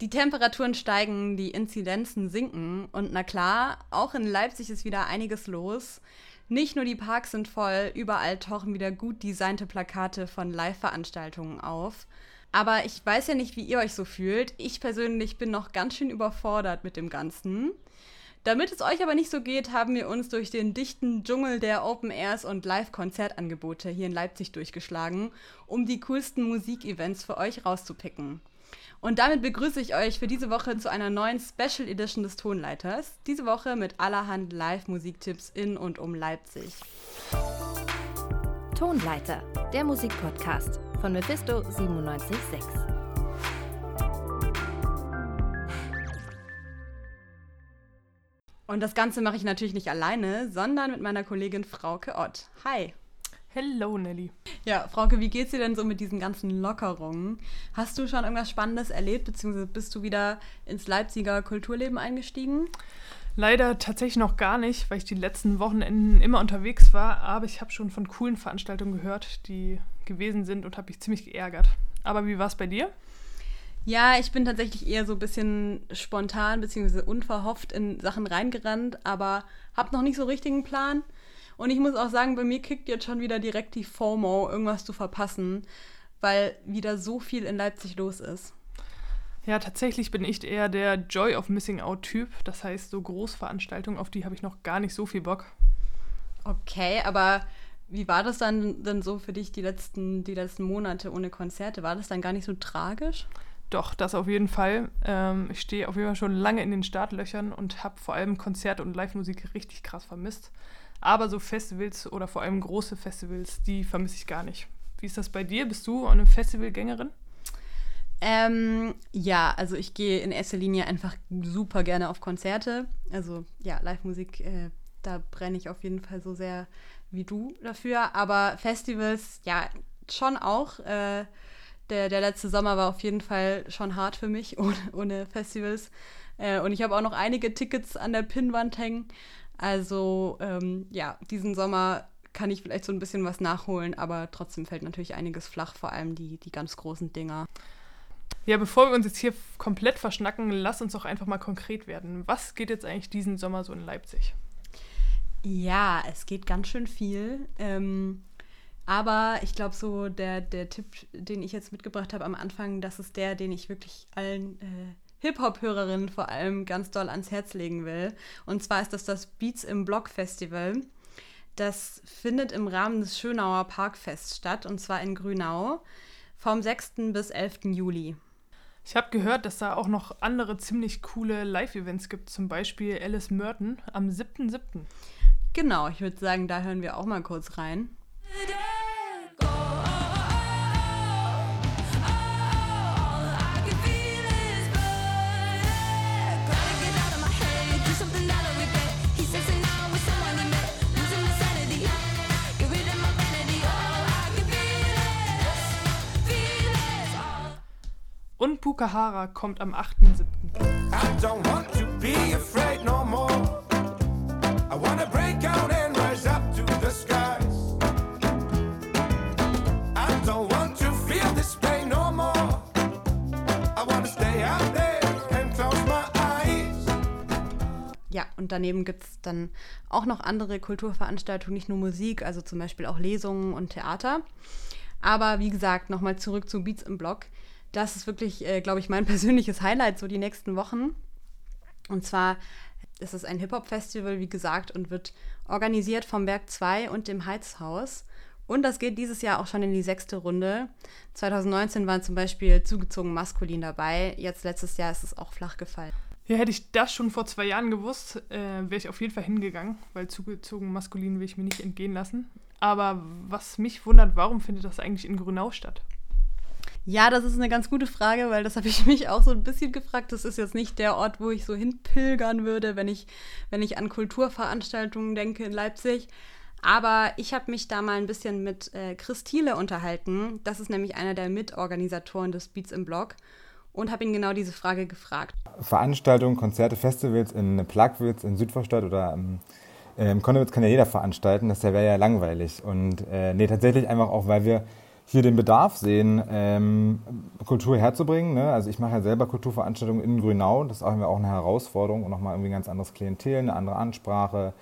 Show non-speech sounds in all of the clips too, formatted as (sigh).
Die Temperaturen steigen, die Inzidenzen sinken und na klar, auch in Leipzig ist wieder einiges los. Nicht nur die Parks sind voll, überall tauchen wieder gut designte Plakate von Live-Veranstaltungen auf. Aber ich weiß ja nicht, wie ihr euch so fühlt. Ich persönlich bin noch ganz schön überfordert mit dem Ganzen. Damit es euch aber nicht so geht, haben wir uns durch den dichten Dschungel der Open Airs und Live-Konzertangebote hier in Leipzig durchgeschlagen, um die coolsten Musikevents für euch rauszupicken. Und damit begrüße ich euch für diese Woche zu einer neuen Special Edition des Tonleiters. Diese Woche mit allerhand Live-Musiktipps in und um Leipzig. Tonleiter, der Musikpodcast von Mephisto 976. Und das Ganze mache ich natürlich nicht alleine, sondern mit meiner Kollegin Frauke Ott. Hi. Hello, Nelly. Ja, Frauke, wie geht's dir denn so mit diesen ganzen Lockerungen? Hast du schon irgendwas Spannendes erlebt, beziehungsweise bist du wieder ins Leipziger Kulturleben eingestiegen? Leider tatsächlich noch gar nicht, weil ich die letzten Wochenenden immer unterwegs war, aber ich habe schon von coolen Veranstaltungen gehört, die gewesen sind und habe mich ziemlich geärgert. Aber wie war es bei dir? Ja, ich bin tatsächlich eher so ein bisschen spontan bzw. unverhofft in Sachen reingerannt, aber habe noch nicht so richtigen Plan. Und ich muss auch sagen, bei mir kickt jetzt schon wieder direkt die FOMO, irgendwas zu verpassen, weil wieder so viel in Leipzig los ist. Ja, tatsächlich bin ich eher der Joy of Missing Out-Typ. Das heißt, so Großveranstaltungen, auf die habe ich noch gar nicht so viel Bock. Okay, aber wie war das dann denn so für dich die letzten, die letzten Monate ohne Konzerte? War das dann gar nicht so tragisch? Doch, das auf jeden Fall. Ähm, ich stehe auf jeden Fall schon lange in den Startlöchern und habe vor allem Konzerte und Live-Musik richtig krass vermisst. Aber so Festivals oder vor allem große Festivals, die vermisse ich gar nicht. Wie ist das bei dir? Bist du eine Festivalgängerin? Ähm, ja, also ich gehe in erster Linie einfach super gerne auf Konzerte. Also ja, Live-Musik, äh, da brenne ich auf jeden Fall so sehr wie du dafür. Aber Festivals, ja, schon auch. Äh, der, der letzte Sommer war auf jeden Fall schon hart für mich (laughs) ohne, ohne Festivals. Äh, und ich habe auch noch einige Tickets an der Pinnwand hängen. Also ähm, ja, diesen Sommer kann ich vielleicht so ein bisschen was nachholen, aber trotzdem fällt natürlich einiges flach, vor allem die, die ganz großen Dinger. Ja, bevor wir uns jetzt hier komplett verschnacken, lass uns doch einfach mal konkret werden. Was geht jetzt eigentlich diesen Sommer so in Leipzig? Ja, es geht ganz schön viel. Ähm, aber ich glaube, so der, der Tipp, den ich jetzt mitgebracht habe am Anfang, das ist der, den ich wirklich allen äh, Hip-Hop-Hörerinnen vor allem ganz doll ans Herz legen will. Und zwar ist das das Beats im Block Festival. Das findet im Rahmen des Schönauer Parkfests statt, und zwar in Grünau, vom 6. bis 11. Juli. Ich habe gehört, dass da auch noch andere ziemlich coole Live-Events gibt, zum Beispiel Alice Merton am 7.7. Genau, ich würde sagen, da hören wir auch mal kurz rein. Und Pukahara kommt am 8.7. I don't want to be afraid no more. I wanna break out and rise up to the skies. I don't want to feel this pain no more. I wanna stay out there and close my eyes. Ja, und daneben gibt es dann auch noch andere Kulturveranstaltungen, nicht nur Musik, also zum Beispiel auch Lesungen und Theater. Aber wie gesagt, nochmal zurück zu Beats im Blog das ist wirklich, äh, glaube ich, mein (laughs) persönliches Highlight so die nächsten Wochen. Und zwar ist es ein Hip-Hop-Festival, wie gesagt, und wird organisiert vom Berg 2 und dem Heizhaus. Und das geht dieses Jahr auch schon in die sechste Runde. 2019 waren zum Beispiel zugezogen maskulin dabei. Jetzt letztes Jahr ist es auch flach gefallen. Ja, hätte ich das schon vor zwei Jahren gewusst, äh, wäre ich auf jeden Fall hingegangen, weil zugezogen maskulin will ich mir nicht entgehen lassen. Aber was mich wundert, warum findet das eigentlich in Grünau statt? Ja, das ist eine ganz gute Frage, weil das (laughs) habe ich mich auch so ein bisschen gefragt. Das ist jetzt nicht der Ort, wo ich so hinpilgern würde, wenn ich, wenn ich an Kulturveranstaltungen denke in Leipzig. Aber ich habe mich da mal ein bisschen mit äh, Chris Thiele unterhalten. Das ist nämlich einer der Mitorganisatoren des Beats im Blog und habe ihn genau diese Frage gefragt. Veranstaltungen, Konzerte, Festivals in Plagwitz, in Südvorstadt oder im, äh, im Konnewitz kann ja jeder veranstalten. Das wäre ja langweilig. Und äh, nee, tatsächlich einfach auch, weil wir hier den Bedarf sehen, ähm, Kultur herzubringen. Ne? Also ich mache ja selber Kulturveranstaltungen in Grünau. Das ist auch eine Herausforderung und nochmal irgendwie ein ganz anderes Klientel, eine andere Ansprache,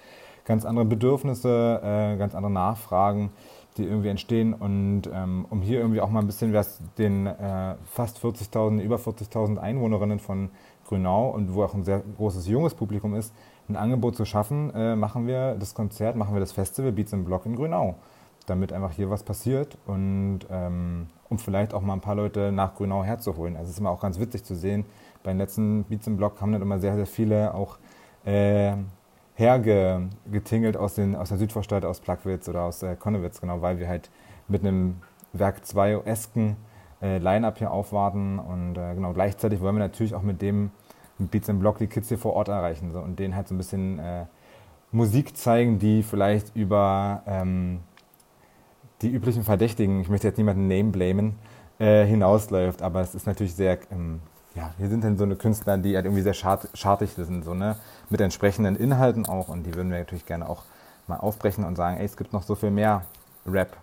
ganz andere Bedürfnisse, äh, ganz andere Nachfragen, die irgendwie entstehen. Und ähm, um hier irgendwie auch mal ein bisschen was den äh, fast 40.000, über 40.000 Einwohnerinnen von Grünau und wo auch ein sehr großes junges Publikum ist, ein Angebot zu schaffen, äh, machen wir das Konzert, machen wir das Festival Beats im Block in Grünau damit einfach hier was passiert und ähm, um vielleicht auch mal ein paar Leute nach Grünau herzuholen. Also es ist immer auch ganz witzig zu sehen. Bei den letzten Beats im Blog haben dann immer sehr, sehr viele auch äh, hergetingelt aus, den, aus der Südvorstadt, aus Plagwitz oder aus äh, Konnewitz, genau, weil wir halt mit einem Werk 2 esken äh, Line-Up hier aufwarten und äh, genau gleichzeitig wollen wir natürlich auch mit dem mit Beats im Blog die Kids hier vor Ort erreichen so, und denen halt so ein bisschen äh, Musik zeigen, die vielleicht über ähm, die üblichen Verdächtigen, ich möchte jetzt niemanden name blamen, äh, hinausläuft. Aber es ist natürlich sehr, ähm, ja, hier sind dann so eine Künstler, die halt irgendwie sehr schart, schartig sind, so, ne? mit entsprechenden Inhalten auch. Und die würden wir natürlich gerne auch mal aufbrechen und sagen, ey, es gibt noch so viel mehr Rap,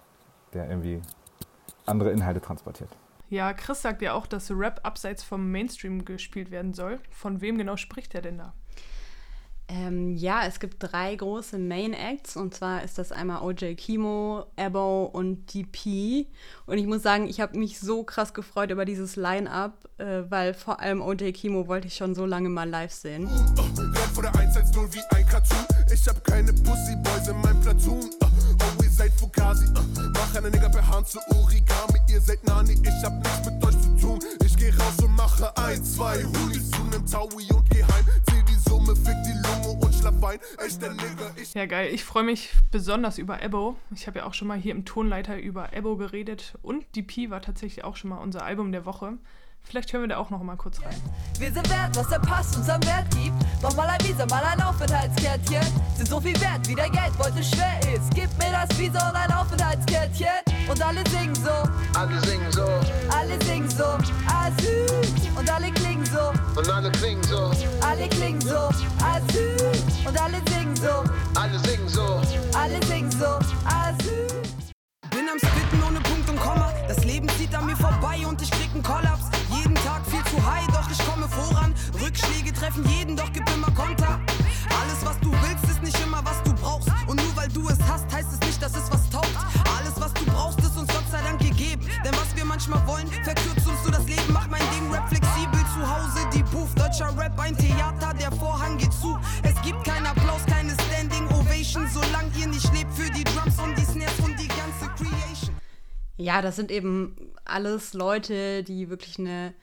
der irgendwie andere Inhalte transportiert. Ja, Chris sagt ja auch, dass Rap abseits vom Mainstream gespielt werden soll. Von wem genau spricht er denn da? Ähm, ja, es gibt drei große Main Acts und zwar ist das einmal OJ Kimo, Ebo und DP. Und ich muss sagen, ich habe mich so krass gefreut über dieses Line-Up, äh, weil vor allem OJ Kimo wollte ich schon so lange mal live sehen. vor der 110 wie ein Cartoon. Ich hab. Uh, oh, geh raus und mache ein, zwei Hoodies zu nem Taui und geh heim. Zähl die Summe, fick die Lunge und schlaf ein. Echter Nigger, ich. Ja, geil. Ich freue mich besonders über Ebo. Ich habe ja auch schon mal hier im Tonleiter über Ebo geredet und DP war tatsächlich auch schon mal unser Album der Woche. Vielleicht hören wir da auch noch mal kurz rein. Wir sind wert, was der Pass uns am Wert gibt. Mach mal ein Visa, mal ein Aufenthaltskärtchen. Sind so viel wert, wie der Geldbeutel schwer ist. Gib mir das Visa und ein Aufenthaltskärtchen. Und alle singen so. Alle singen so Alle singen so. Asyl. Und alle klingen so. und alle klingen so, Alle klingen so. Asyl. Und alle singen so. alle singen so. Alle singen so. Asyl. Bin am Spitten ohne Punkt und Komma. Das Leben zieht an mir vorbei und ich krieg einen Kollaps. Jeden Tag viel zu high, doch ich komme voran. Rückschläge treffen jeden, doch gib immer Konter. Alles, was du willst, ist nicht immer, was du brauchst. Und nur weil du es hast, heißt es nicht, dass es was taugt. Alles, was du brauchst, ist uns Gott sei Dank gegeben. Denn was wir manchmal wollen, verkürzt uns so das Leben. Mach mein Ding Rap flexibel zu Hause. Die Booth, deutscher Rap, ein Theater, der Vorhang geht zu. Es gibt keinen Applaus, keine Standing Ovation, solange ihr nicht lebt für die Drums und die Snares und die ganze Creation. Ja, das sind eben alles Leute, die wirklich eine,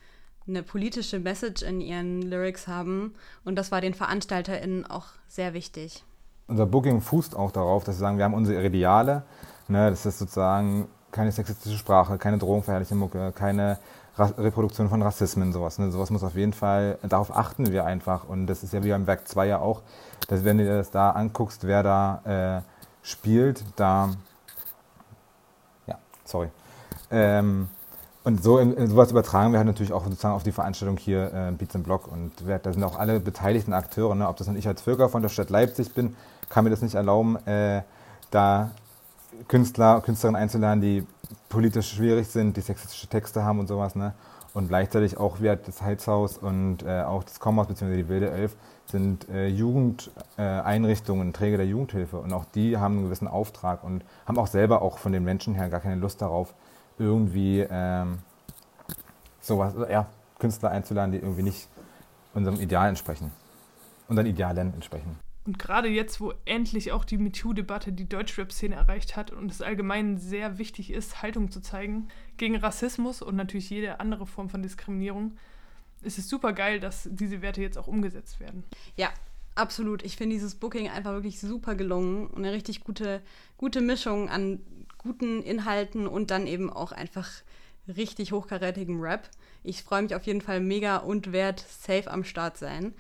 eine politische Message in ihren Lyrics haben. Und das war den VeranstalterInnen auch sehr wichtig. Unser Booking fußt auch darauf, dass wir sagen, wir haben unsere Ideale. Ne, das ist sozusagen keine sexistische Sprache, keine drogenverherrliche Mucke, keine Ra Reproduktion von Rassismen, sowas. Ne? Sowas muss auf jeden Fall, darauf achten wir einfach. Und das ist ja wie beim Werk 2 ja auch, dass wenn du dir das da anguckst, wer da äh, spielt, da, ja, sorry. Ähm, und so in, in sowas übertragen wir halt natürlich auch sozusagen auf die Veranstaltung hier äh, Beats im Block. Und wer, da sind auch alle beteiligten Akteure. Ne? Ob das dann ich als Völker von der Stadt Leipzig bin, kann mir das nicht erlauben, äh, da Künstler, Künstlerinnen einzuladen, die politisch schwierig sind, die sexistische Texte haben und sowas. Ne? Und gleichzeitig auch wir das Heizhaus und äh, auch das Kommas bzw. die Wilde Elf sind äh, Jugendeinrichtungen, äh, Träger der Jugendhilfe. Und auch die haben einen gewissen Auftrag und haben auch selber auch von den Menschen her gar keine Lust darauf, irgendwie ähm, sowas, ja, Künstler einzuladen, die irgendwie nicht unserem Ideal entsprechen. Unseren Idealen entsprechen. Und gerade jetzt, wo endlich auch die MeToo-Debatte die Deutschrap-Szene erreicht hat und es allgemein sehr wichtig ist, Haltung zu zeigen gegen Rassismus und natürlich jede andere Form von Diskriminierung, ist es super geil, dass diese Werte jetzt auch umgesetzt werden. Ja, absolut. Ich finde dieses Booking einfach wirklich super gelungen und eine richtig gute, gute Mischung an guten Inhalten und dann eben auch einfach richtig hochkarätigem Rap. Ich freue mich auf jeden Fall mega und werde safe am Start sein.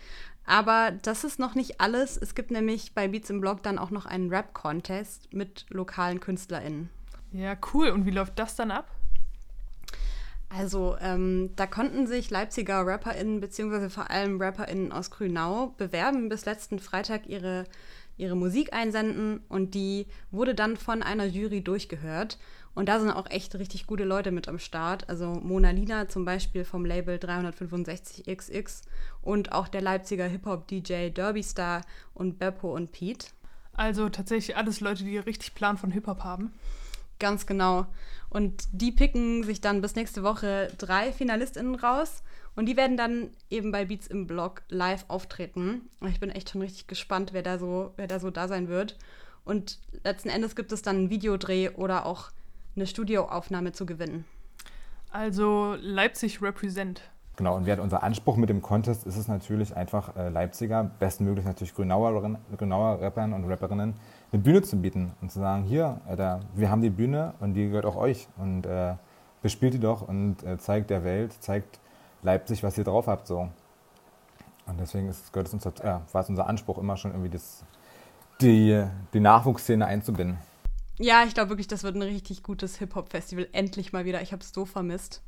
Aber das ist noch nicht alles. Es gibt nämlich bei Beats im Blog dann auch noch einen Rap-Contest mit lokalen KünstlerInnen. Ja, cool. Und wie läuft das dann ab? Also, ähm, da konnten sich Leipziger RapperInnen beziehungsweise vor allem RapperInnen aus Grünau bewerben, bis letzten Freitag ihre, ihre Musik einsenden und die wurde dann von einer Jury durchgehört. Und da sind auch echt richtig gute Leute mit am Start. Also Mona Lina zum Beispiel vom Label 365XX und auch der Leipziger Hip-Hop-DJ Derby Star und Beppo und Pete. Also tatsächlich alles Leute, die richtig Plan von Hip-Hop haben. Ganz genau. Und die picken sich dann bis nächste Woche drei FinalistInnen raus. Und die werden dann eben bei Beats im Blog live auftreten. Ich bin echt schon richtig gespannt, wer da so, wer da so da sein wird. Und letzten Endes gibt es dann einen Videodreh oder auch eine Studioaufnahme zu gewinnen. Also Leipzig represent. Genau, und unser Anspruch mit dem Contest ist es natürlich einfach äh, Leipziger, bestmöglich natürlich Grünauer, Grünauer Rappern und Rapperinnen eine Bühne zu bieten und zu sagen, hier, Alter, wir haben die Bühne und die gehört auch euch und äh, bespielt die doch und äh, zeigt der Welt, zeigt Leipzig, was ihr drauf habt so. Und deswegen ist, gehört es uns, ja, war es unser Anspruch immer schon irgendwie das, die, die Nachwuchsszene einzubinden. Ja, ich glaube wirklich, das wird ein richtig gutes Hip-Hop-Festival. Endlich mal wieder. Ich habe es so vermisst.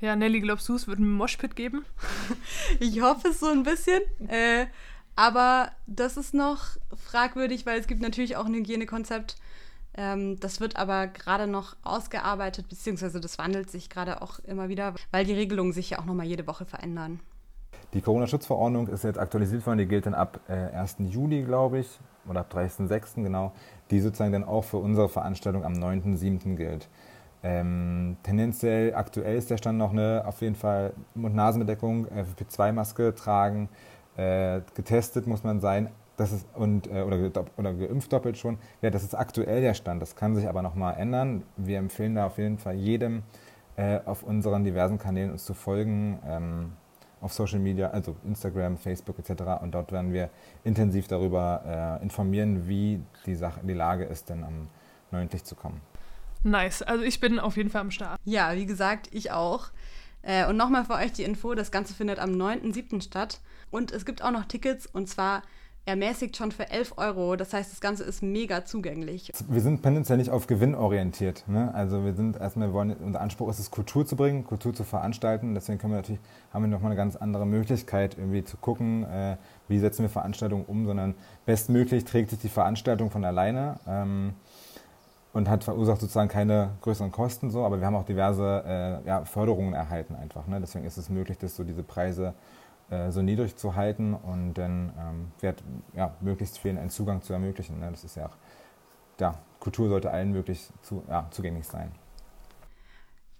Ja, Nelly, glaubst du, es wird einen Moshpit geben? (laughs) ich hoffe es so ein bisschen. Äh, aber das ist noch fragwürdig, weil es gibt natürlich auch ein Hygienekonzept. Ähm, das wird aber gerade noch ausgearbeitet, beziehungsweise das wandelt sich gerade auch immer wieder, weil die Regelungen sich ja auch nochmal jede Woche verändern. Die Corona-Schutzverordnung ist jetzt aktualisiert worden, die gilt dann ab äh, 1. Juli, glaube ich, oder ab 30.06. genau, die sozusagen dann auch für unsere Veranstaltung am 9.07. gilt. Ähm, tendenziell aktuell ist der Stand noch eine auf jeden Fall Mund-Nasen-Bedeckung, FFP2-Maske tragen, äh, getestet muss man sein, das ist, und, äh, oder, oder geimpft doppelt schon. Ja, das ist aktuell der Stand. Das kann sich aber nochmal ändern. Wir empfehlen da auf jeden Fall jedem äh, auf unseren diversen Kanälen uns zu folgen. Ähm, auf Social Media, also Instagram, Facebook etc. Und dort werden wir intensiv darüber äh, informieren, wie die, Sache, die Lage ist, denn am 9. zu kommen. Nice. Also ich bin auf jeden Fall am Start. Ja, wie gesagt, ich auch. Äh, und nochmal für euch die Info, das Ganze findet am 9.7. statt. Und es gibt auch noch Tickets und zwar ermäßigt schon für 11 Euro. Das heißt, das Ganze ist mega zugänglich. Wir sind tendenziell nicht auf Gewinn orientiert. Ne? Also wir sind erstmal, wir wollen, unser Anspruch ist es, Kultur zu bringen, Kultur zu veranstalten. Deswegen können wir natürlich, haben wir nochmal eine ganz andere Möglichkeit, irgendwie zu gucken, äh, wie setzen wir Veranstaltungen um, sondern bestmöglich trägt sich die Veranstaltung von alleine. Ähm, und hat verursacht sozusagen keine größeren Kosten so, aber wir haben auch diverse äh, ja, Förderungen erhalten einfach. Ne? Deswegen ist es möglich, dass so diese Preise äh, so niedrig zu halten und dann ähm, wird ja, möglichst vielen einen Zugang zu ermöglichen. Ne? Das ist ja auch, ja, Kultur sollte allen möglich zu, ja, zugänglich sein.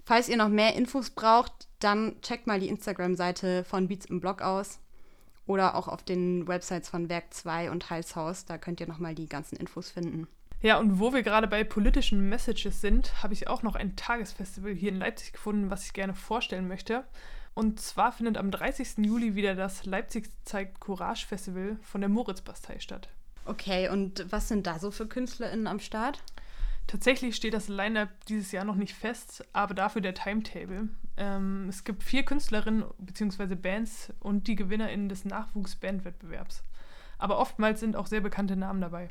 Falls ihr noch mehr Infos braucht, dann checkt mal die Instagram-Seite von Beats im Blog aus oder auch auf den Websites von Werk 2 und Halshaus. Da könnt ihr nochmal die ganzen Infos finden. Ja, und wo wir gerade bei politischen Messages sind, habe ich auch noch ein Tagesfestival hier in Leipzig gefunden, was ich gerne vorstellen möchte. Und zwar findet am 30. Juli wieder das Leipzig zeigt Courage Festival von der Moritzbastei statt. Okay, und was sind da so für KünstlerInnen am Start? Tatsächlich steht das Line-Up dieses Jahr noch nicht fest, aber dafür der Timetable. Ähm, es gibt vier Künstlerinnen bzw. Bands und die GewinnerInnen des Nachwuchsbandwettbewerbs. Aber oftmals sind auch sehr bekannte Namen dabei.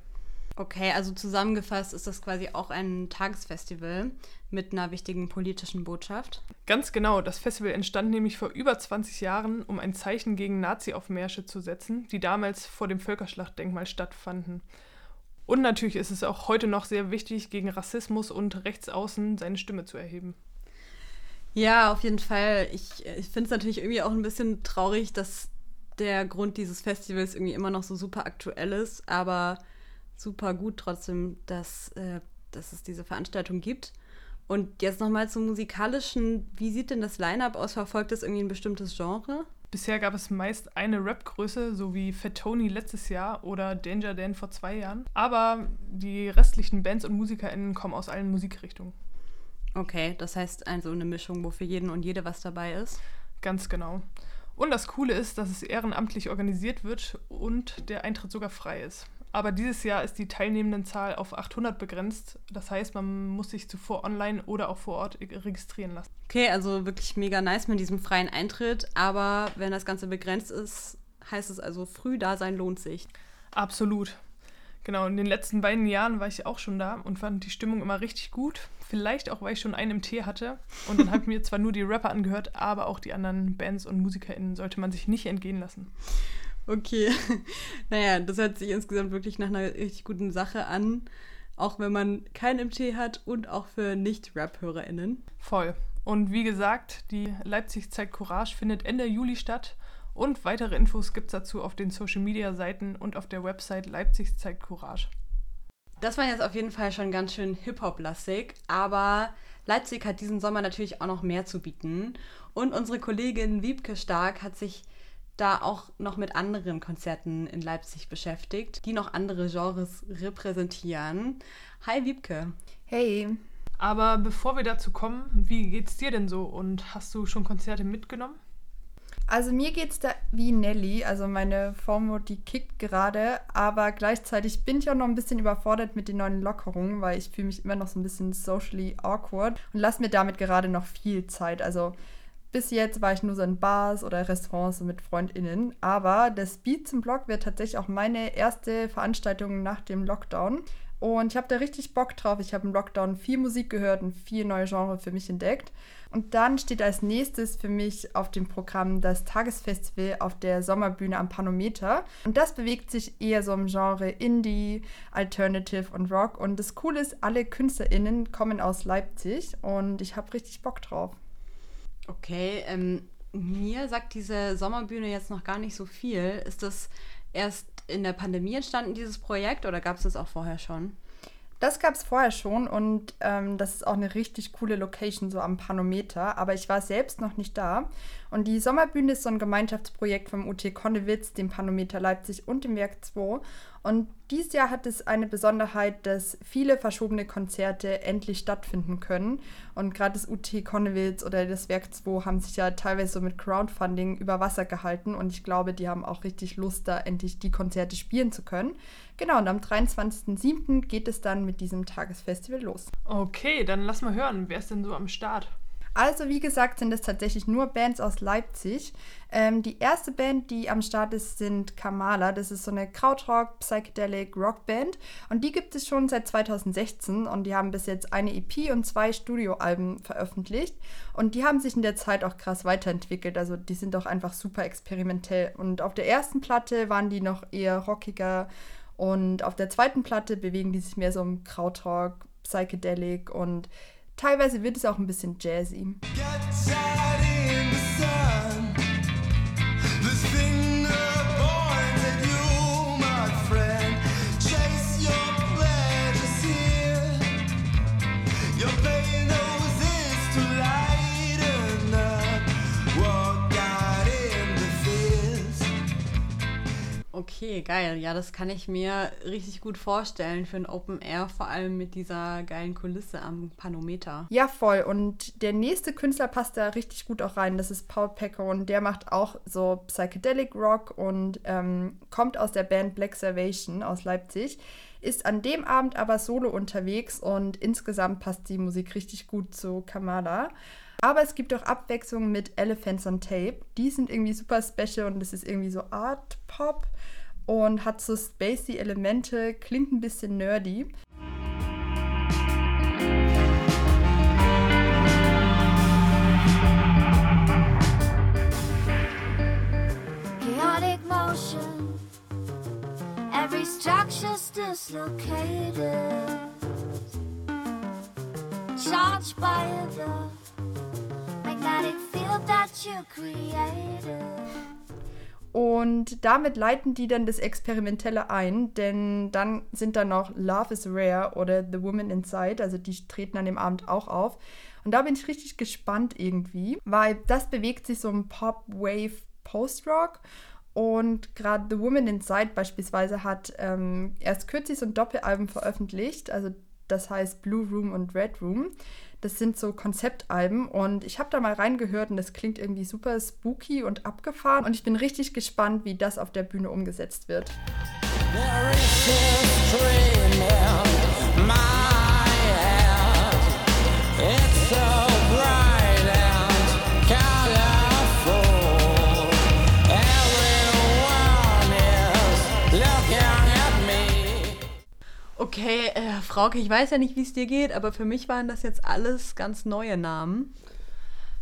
Okay, also zusammengefasst ist das quasi auch ein Tagesfestival mit einer wichtigen politischen Botschaft. Ganz genau, das Festival entstand nämlich vor über 20 Jahren, um ein Zeichen gegen Nazi-Aufmärsche zu setzen, die damals vor dem Völkerschlachtdenkmal stattfanden. Und natürlich ist es auch heute noch sehr wichtig, gegen Rassismus und Rechtsaußen seine Stimme zu erheben. Ja, auf jeden Fall. Ich, ich finde es natürlich irgendwie auch ein bisschen traurig, dass der Grund dieses Festivals irgendwie immer noch so super aktuell ist, aber super gut trotzdem, dass, äh, dass es diese Veranstaltung gibt. Und jetzt nochmal zum musikalischen. Wie sieht denn das Line-Up aus? Verfolgt es irgendwie ein bestimmtes Genre? Bisher gab es meist eine Rap-Größe, so wie Fat Tony letztes Jahr oder Danger Dan vor zwei Jahren. Aber die restlichen Bands und MusikerInnen kommen aus allen Musikrichtungen. Okay, das heißt also eine Mischung, wo für jeden und jede was dabei ist. Ganz genau. Und das Coole ist, dass es ehrenamtlich organisiert wird und der Eintritt sogar frei ist. Aber dieses Jahr ist die Teilnehmendenzahl auf 800 begrenzt. Das heißt, man muss sich zuvor online oder auch vor Ort registrieren lassen. Okay, also wirklich mega nice mit diesem freien Eintritt. Aber wenn das Ganze begrenzt ist, heißt es also, früh da sein lohnt sich. Absolut. Genau, in den letzten beiden Jahren war ich auch schon da und fand die Stimmung immer richtig gut. Vielleicht auch, weil ich schon einen im Tee hatte. Und dann habe ich (laughs) mir zwar nur die Rapper angehört, aber auch die anderen Bands und MusikerInnen sollte man sich nicht entgehen lassen. Okay. (laughs) naja, das hört sich insgesamt wirklich nach einer richtig guten Sache an. auch wenn man kein MT hat und auch für Nicht-Rap-HörerInnen. Voll. Und wie gesagt, die Leipzig Zeit Courage findet Ende Juli statt. Und weitere Infos gibt es dazu auf den Social Media Seiten und auf der Website Leipzig Zeit Courage. Das war jetzt auf jeden Fall schon ganz schön Hip-Hop-lastig, aber Leipzig hat diesen Sommer natürlich auch noch mehr zu bieten. Und unsere Kollegin Wiebke Stark hat sich da auch noch mit anderen Konzerten in Leipzig beschäftigt, die noch andere Genres repräsentieren. Hi Wiebke. Hey. Aber bevor wir dazu kommen, wie geht's dir denn so und hast du schon Konzerte mitgenommen? Also mir geht's da wie Nelly, also meine Formo, die kickt gerade, aber gleichzeitig bin ich auch noch ein bisschen überfordert mit den neuen Lockerungen, weil ich fühle mich immer noch so ein bisschen socially awkward und lasse mir damit gerade noch viel Zeit. Also bis jetzt war ich nur so in Bars oder Restaurants mit FreundInnen, aber das Beat zum Blog wird tatsächlich auch meine erste Veranstaltung nach dem Lockdown. Und ich habe da richtig Bock drauf. Ich habe im Lockdown viel Musik gehört und viel neue Genre für mich entdeckt. Und dann steht als nächstes für mich auf dem Programm das Tagesfestival auf der Sommerbühne am Panometer. Und das bewegt sich eher so im Genre Indie, Alternative und Rock. Und das Coole ist, alle KünstlerInnen kommen aus Leipzig und ich habe richtig Bock drauf. Okay, ähm, mir sagt diese Sommerbühne jetzt noch gar nicht so viel. Ist das erst in der Pandemie entstanden, dieses Projekt, oder gab es das auch vorher schon? Das gab es vorher schon und ähm, das ist auch eine richtig coole Location, so am Panometer. Aber ich war selbst noch nicht da. Und die Sommerbühne ist so ein Gemeinschaftsprojekt vom UT Konnewitz, dem Panometer Leipzig und dem Werk 2. Und dieses Jahr hat es eine Besonderheit, dass viele verschobene Konzerte endlich stattfinden können. Und gerade das UT Konnewitz oder das Werk 2 haben sich ja teilweise so mit Crowdfunding über Wasser gehalten. Und ich glaube, die haben auch richtig Lust, da endlich die Konzerte spielen zu können. Genau, und am 23.07. geht es dann mit diesem Tagesfestival los. Okay, dann lass mal hören. Wer ist denn so am Start? Also wie gesagt sind es tatsächlich nur Bands aus Leipzig. Ähm, die erste Band, die am Start ist, sind Kamala. Das ist so eine Krautrock, Psychedelic Rockband und die gibt es schon seit 2016 und die haben bis jetzt eine EP und zwei Studioalben veröffentlicht und die haben sich in der Zeit auch krass weiterentwickelt. Also die sind auch einfach super experimentell und auf der ersten Platte waren die noch eher rockiger und auf der zweiten Platte bewegen die sich mehr so im Krautrock, Psychedelic und Teilweise wird es auch ein bisschen jazzy. Okay, geil. Ja, das kann ich mir richtig gut vorstellen für ein Open Air, vor allem mit dieser geilen Kulisse am Panometer. Ja, voll. Und der nächste Künstler passt da richtig gut auch rein. Das ist Paul Pecker und der macht auch so Psychedelic Rock und ähm, kommt aus der Band Black Salvation aus Leipzig. Ist an dem Abend aber solo unterwegs und insgesamt passt die Musik richtig gut zu Kamala. Aber es gibt auch Abwechslungen mit Elephants on Tape. Die sind irgendwie super special und es ist irgendwie so Art Pop und hat so spacey Elemente, klingt ein bisschen nerdy. Chaotic motion, every structure's dislocated, charged by the magnetic field that you created. Und damit leiten die dann das Experimentelle ein, denn dann sind da noch Love is Rare oder The Woman Inside, also die treten an dem Abend auch auf. Und da bin ich richtig gespannt irgendwie, weil das bewegt sich so im Pop, Wave, Post-Rock. Und gerade The Woman Inside beispielsweise hat ähm, erst kürzlich so ein Doppelalbum veröffentlicht, also das heißt Blue Room und Red Room. Das sind so Konzeptalben und ich habe da mal reingehört und das klingt irgendwie super spooky und abgefahren und ich bin richtig gespannt, wie das auf der Bühne umgesetzt wird. There Okay, äh, Frauke, ich weiß ja nicht, wie es dir geht, aber für mich waren das jetzt alles ganz neue Namen.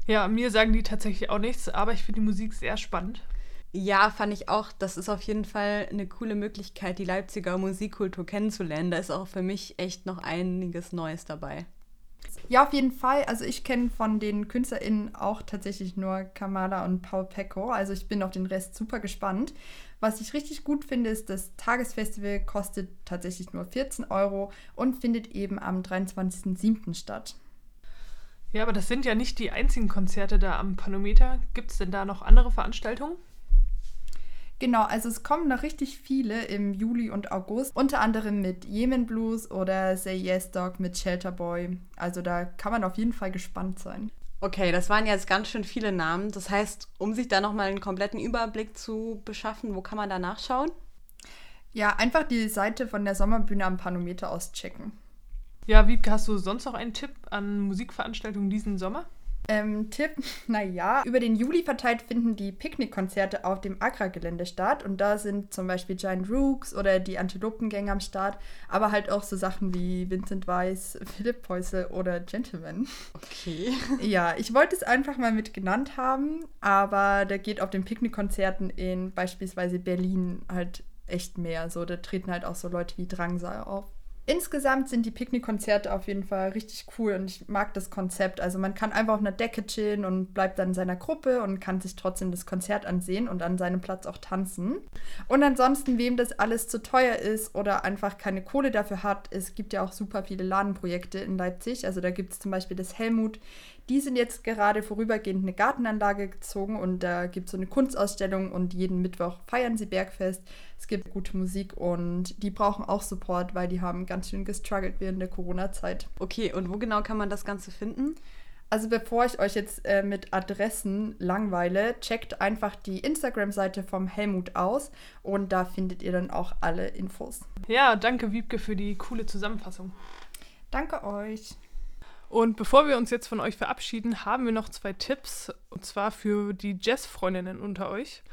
Ja, mir sagen die tatsächlich auch nichts, aber ich finde die Musik sehr spannend. Ja, fand ich auch. Das ist auf jeden Fall eine coole Möglichkeit, die Leipziger Musikkultur kennenzulernen. Da ist auch für mich echt noch einiges Neues dabei. Ja, auf jeden Fall. Also ich kenne von den KünstlerInnen auch tatsächlich nur Kamala und Paul Pecco. Also ich bin auf den Rest super gespannt. Was ich richtig gut finde, ist, das Tagesfestival kostet tatsächlich nur 14 Euro und findet eben am 23.07. statt. Ja, aber das sind ja nicht die einzigen Konzerte da am Panometer. Gibt es denn da noch andere Veranstaltungen? Genau, also es kommen noch richtig viele im Juli und August, unter anderem mit Yemen Blues oder Say Yes Dog mit Shelter Boy. Also da kann man auf jeden Fall gespannt sein. Okay, das waren jetzt ganz schön viele Namen. Das heißt, um sich da nochmal einen kompletten Überblick zu beschaffen, wo kann man da nachschauen? Ja, einfach die Seite von der Sommerbühne am Panometer auschecken. Ja, Wiebke, hast du sonst noch einen Tipp an Musikveranstaltungen diesen Sommer? Ähm, Tipp, (laughs) naja, über den Juli verteilt finden die Picknickkonzerte auf dem Agra-Gelände statt und da sind zum Beispiel Giant Rooks oder die Antilopengänge am Start, aber halt auch so Sachen wie Vincent Weiss, (laughs) Philipp Peusel oder Gentleman. Okay. (laughs) Ja, ich wollte es einfach mal mit genannt haben, aber da geht auf den Picknickkonzerten in beispielsweise Berlin halt echt mehr. So, da treten halt auch so Leute wie Drangsal auf. Insgesamt sind die Picknickkonzerte auf jeden Fall richtig cool und ich mag das Konzept. Also man kann einfach auf einer Decke chillen und bleibt dann in seiner Gruppe und kann sich trotzdem das Konzert ansehen und an seinem Platz auch tanzen. Und ansonsten, wem das alles zu teuer ist oder einfach keine Kohle dafür hat, es gibt ja auch super viele Ladenprojekte in Leipzig. Also da gibt es zum Beispiel das Helmut. Die sind jetzt gerade vorübergehend eine Gartenanlage gezogen und da gibt es so eine Kunstausstellung und jeden Mittwoch feiern sie Bergfest. Es gibt gute Musik und die brauchen auch Support, weil die haben ganz schön gestruggelt während der Corona-Zeit. Okay, und wo genau kann man das Ganze finden? Also bevor ich euch jetzt äh, mit Adressen langweile, checkt einfach die Instagram-Seite vom Helmut aus und da findet ihr dann auch alle Infos. Ja, danke Wiebke für die coole Zusammenfassung. Danke euch. Und bevor wir uns jetzt von euch verabschieden, haben wir noch zwei Tipps, und zwar für die Jazz-Freundinnen unter euch.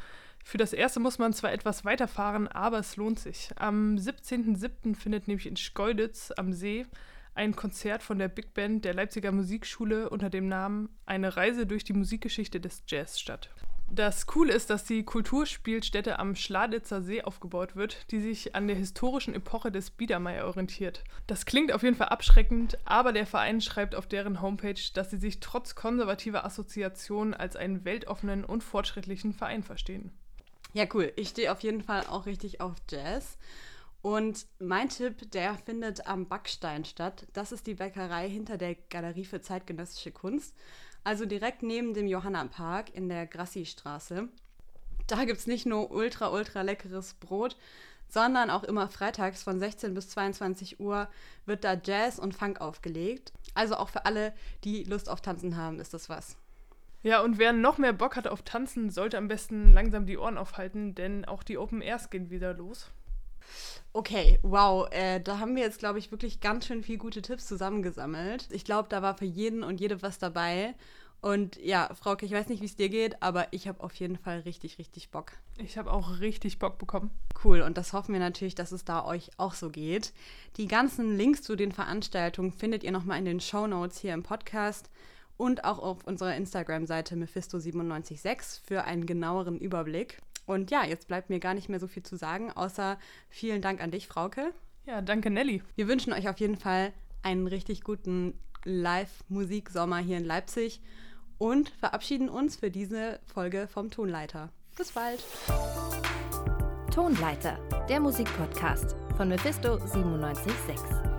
Für das erste muss man zwar etwas weiterfahren, aber es lohnt sich. Am 17.07. findet nämlich in Schkeuditz am See ein Konzert von der Big Band der Leipziger Musikschule unter dem Namen Eine Reise durch die Musikgeschichte des Jazz statt. Das Coole ist, dass die Kulturspielstätte am Schladitzer See aufgebaut wird, die sich an der historischen Epoche des Biedermeier orientiert. Das klingt auf jeden Fall abschreckend, aber der Verein schreibt auf deren Homepage, dass sie sich trotz konservativer Assoziationen als einen weltoffenen und fortschrittlichen Verein verstehen. Ja, cool. Ich stehe auf jeden Fall auch richtig auf Jazz. Und mein Tipp, der findet am Backstein statt. Das ist die Bäckerei hinter der Galerie für zeitgenössische Kunst. Also direkt neben dem Johanna-Park in der Grassi-Straße. Da gibt es nicht nur ultra, ultra leckeres Brot, sondern auch immer freitags von 16 bis 22 Uhr wird da Jazz und Funk aufgelegt. Also auch für alle, die Lust auf Tanzen haben, ist das was. Ja, und wer noch mehr Bock hat auf Tanzen, sollte am besten langsam die Ohren aufhalten, denn auch die Open Airs gehen wieder los. Okay, wow, äh, da haben wir jetzt, glaube ich, wirklich ganz schön viel gute Tipps zusammengesammelt. Ich glaube, da war für jeden und jede was dabei. Und ja, Frauke, ich weiß nicht, wie es dir geht, aber ich habe auf jeden Fall richtig, richtig Bock. Ich habe auch richtig Bock bekommen. Cool, und das hoffen wir natürlich, dass es da euch auch so geht. Die ganzen Links zu den Veranstaltungen findet ihr nochmal in den Show Notes hier im Podcast und auch auf unserer Instagram-Seite Mephisto976 für einen genaueren Überblick. Und ja, jetzt bleibt mir gar nicht mehr so viel zu sagen, außer vielen Dank an dich, Frauke. Ja, danke, Nelly. Wir wünschen euch auf jeden Fall einen richtig guten Live-Musik-Sommer hier in Leipzig und verabschieden uns für diese Folge vom Tonleiter. Bis bald. Tonleiter, der Musikpodcast von Mephisto 976.